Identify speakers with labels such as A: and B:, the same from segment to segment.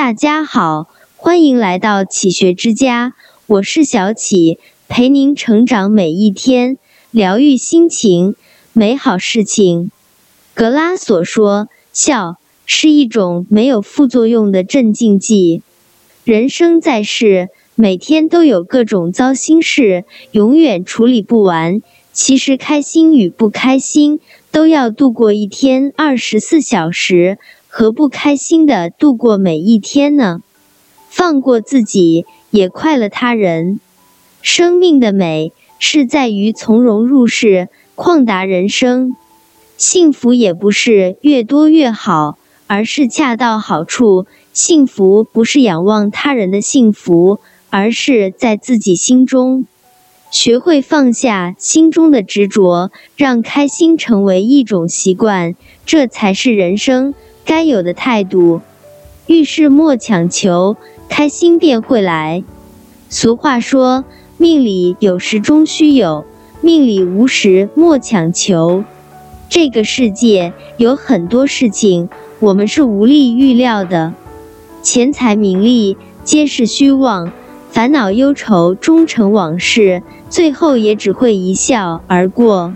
A: 大家好，欢迎来到启学之家，我是小启，陪您成长每一天，疗愈心情，美好事情。格拉索说，笑是一种没有副作用的镇静剂。人生在世，每天都有各种糟心事，永远处理不完。其实，开心与不开心，都要度过一天二十四小时。何不开心的度过每一天呢？放过自己，也快乐他人。生命的美是在于从容入世，旷达人生。幸福也不是越多越好，而是恰到好处。幸福不是仰望他人的幸福，而是在自己心中。学会放下心中的执着，让开心成为一种习惯，这才是人生。该有的态度，遇事莫强求，开心便会来。俗话说，命里有时终须有，命里无时莫强求。这个世界有很多事情，我们是无力预料的。钱财名利皆是虚妄，烦恼忧愁终成往事，最后也只会一笑而过。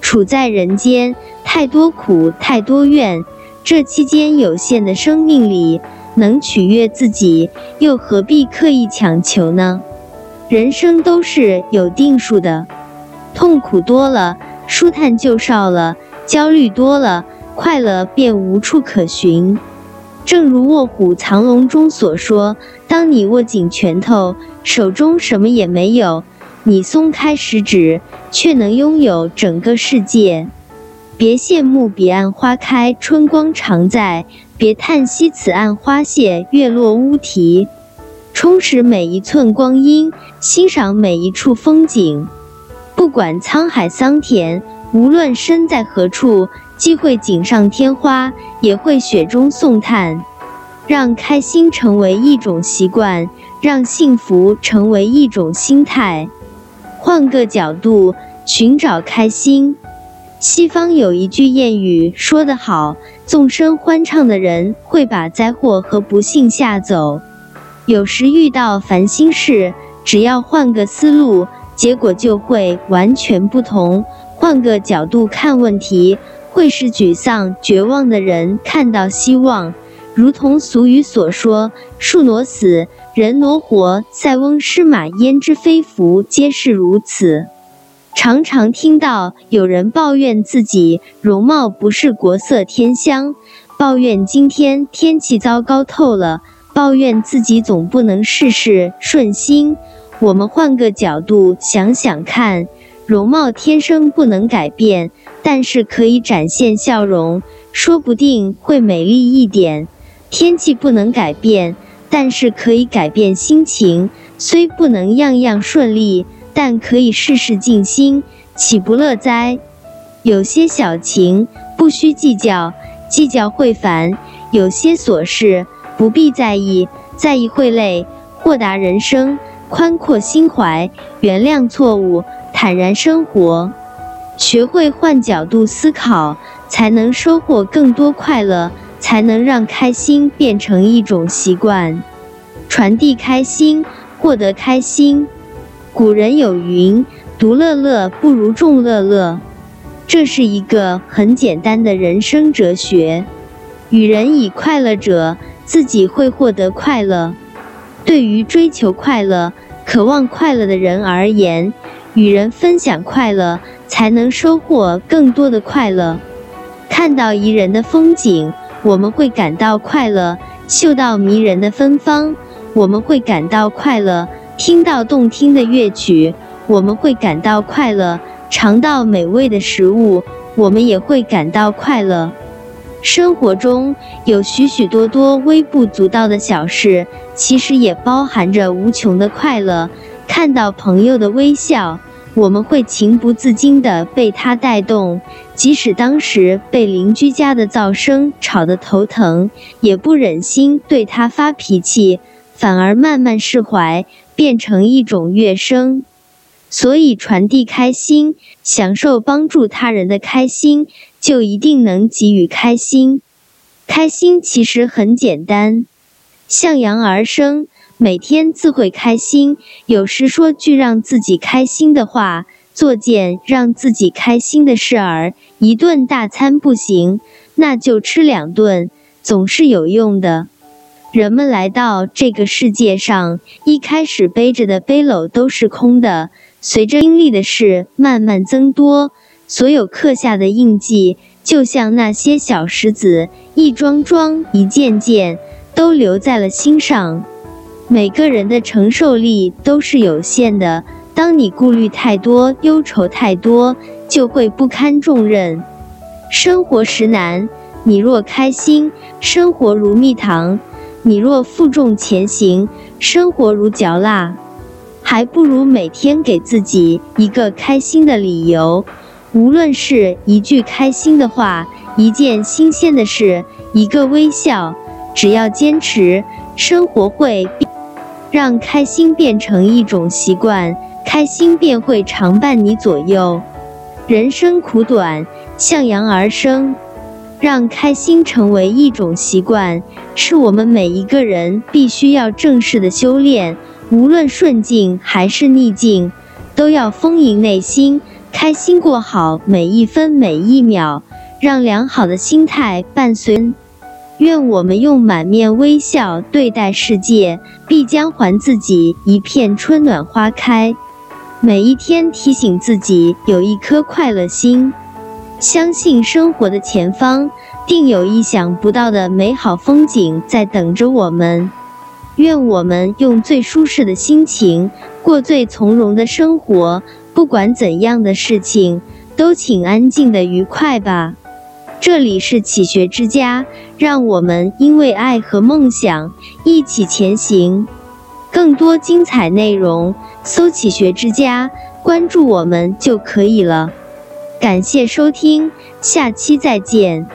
A: 处在人间，太多苦，太多怨。这期间有限的生命里，能取悦自己，又何必刻意强求呢？人生都是有定数的，痛苦多了，舒坦就少了；焦虑多了，快乐便无处可寻。正如《卧虎藏龙》中所说：“当你握紧拳头，手中什么也没有；你松开食指，却能拥有整个世界。”别羡慕彼岸花开，春光常在；别叹息此岸花谢，月落乌啼。充实每一寸光阴，欣赏每一处风景。不管沧海桑田，无论身在何处，既会锦上添花，也会雪中送炭。让开心成为一种习惯，让幸福成为一种心态。换个角度，寻找开心。西方有一句谚语说得好：“纵声欢唱的人会把灾祸和不幸吓走。”有时遇到烦心事，只要换个思路，结果就会完全不同。换个角度看问题，会使沮丧、绝望的人看到希望。如同俗语所说：“树挪死，人挪活；塞翁失马，焉知非福？”皆是如此。常常听到有人抱怨自己容貌不是国色天香，抱怨今天天气糟糕透了，抱怨自己总不能事事顺心。我们换个角度想想看，容貌天生不能改变，但是可以展现笑容，说不定会美丽一点。天气不能改变，但是可以改变心情，虽不能样样顺利。但可以事事尽心，岂不乐哉？有些小情不需计较，计较会烦；有些琐事不必在意，在意会累。豁达人生，宽阔心怀，原谅错误，坦然生活。学会换角度思考，才能收获更多快乐，才能让开心变成一种习惯，传递开心，获得开心。古人有云：“独乐乐不如众乐乐。”这是一个很简单的人生哲学。与人以快乐者，自己会获得快乐。对于追求快乐、渴望快乐的人而言，与人分享快乐，才能收获更多的快乐。看到宜人的风景，我们会感到快乐；嗅到迷人的芬芳，我们会感到快乐。听到动听的乐曲，我们会感到快乐；尝到美味的食物，我们也会感到快乐。生活中有许许多多微不足道的小事，其实也包含着无穷的快乐。看到朋友的微笑，我们会情不自禁地被他带动；即使当时被邻居家的噪声吵得头疼，也不忍心对他发脾气，反而慢慢释怀。变成一种乐声，所以传递开心，享受帮助他人的开心，就一定能给予开心。开心其实很简单，向阳而生，每天自会开心。有时说句让自己开心的话，做件让自己开心的事儿。一顿大餐不行，那就吃两顿，总是有用的。人们来到这个世界上，一开始背着的背篓都是空的，随着经历的事慢慢增多，所有刻下的印记。就像那些小石子，一桩桩、一件件，都留在了心上。每个人的承受力都是有限的，当你顾虑太多、忧愁太多，就会不堪重任。生活实难，你若开心，生活如蜜糖；你若负重前行，生活如嚼蜡。还不如每天给自己一个开心的理由。无论是一句开心的话，一件新鲜的事，一个微笑，只要坚持，生活会让开心变成一种习惯，开心便会常伴你左右。人生苦短，向阳而生，让开心成为一种习惯，是我们每一个人必须要正视的修炼。无论顺境还是逆境，都要丰盈内心。开心过好每一分每一秒，让良好的心态伴随。愿我们用满面微笑对待世界，必将还自己一片春暖花开。每一天提醒自己有一颗快乐心，相信生活的前方定有意想不到的美好风景在等着我们。愿我们用最舒适的心情过最从容的生活。不管怎样的事情，都请安静的愉快吧。这里是启学之家，让我们因为爱和梦想一起前行。更多精彩内容，搜“启学之家”，关注我们就可以了。感谢收听，下期再见。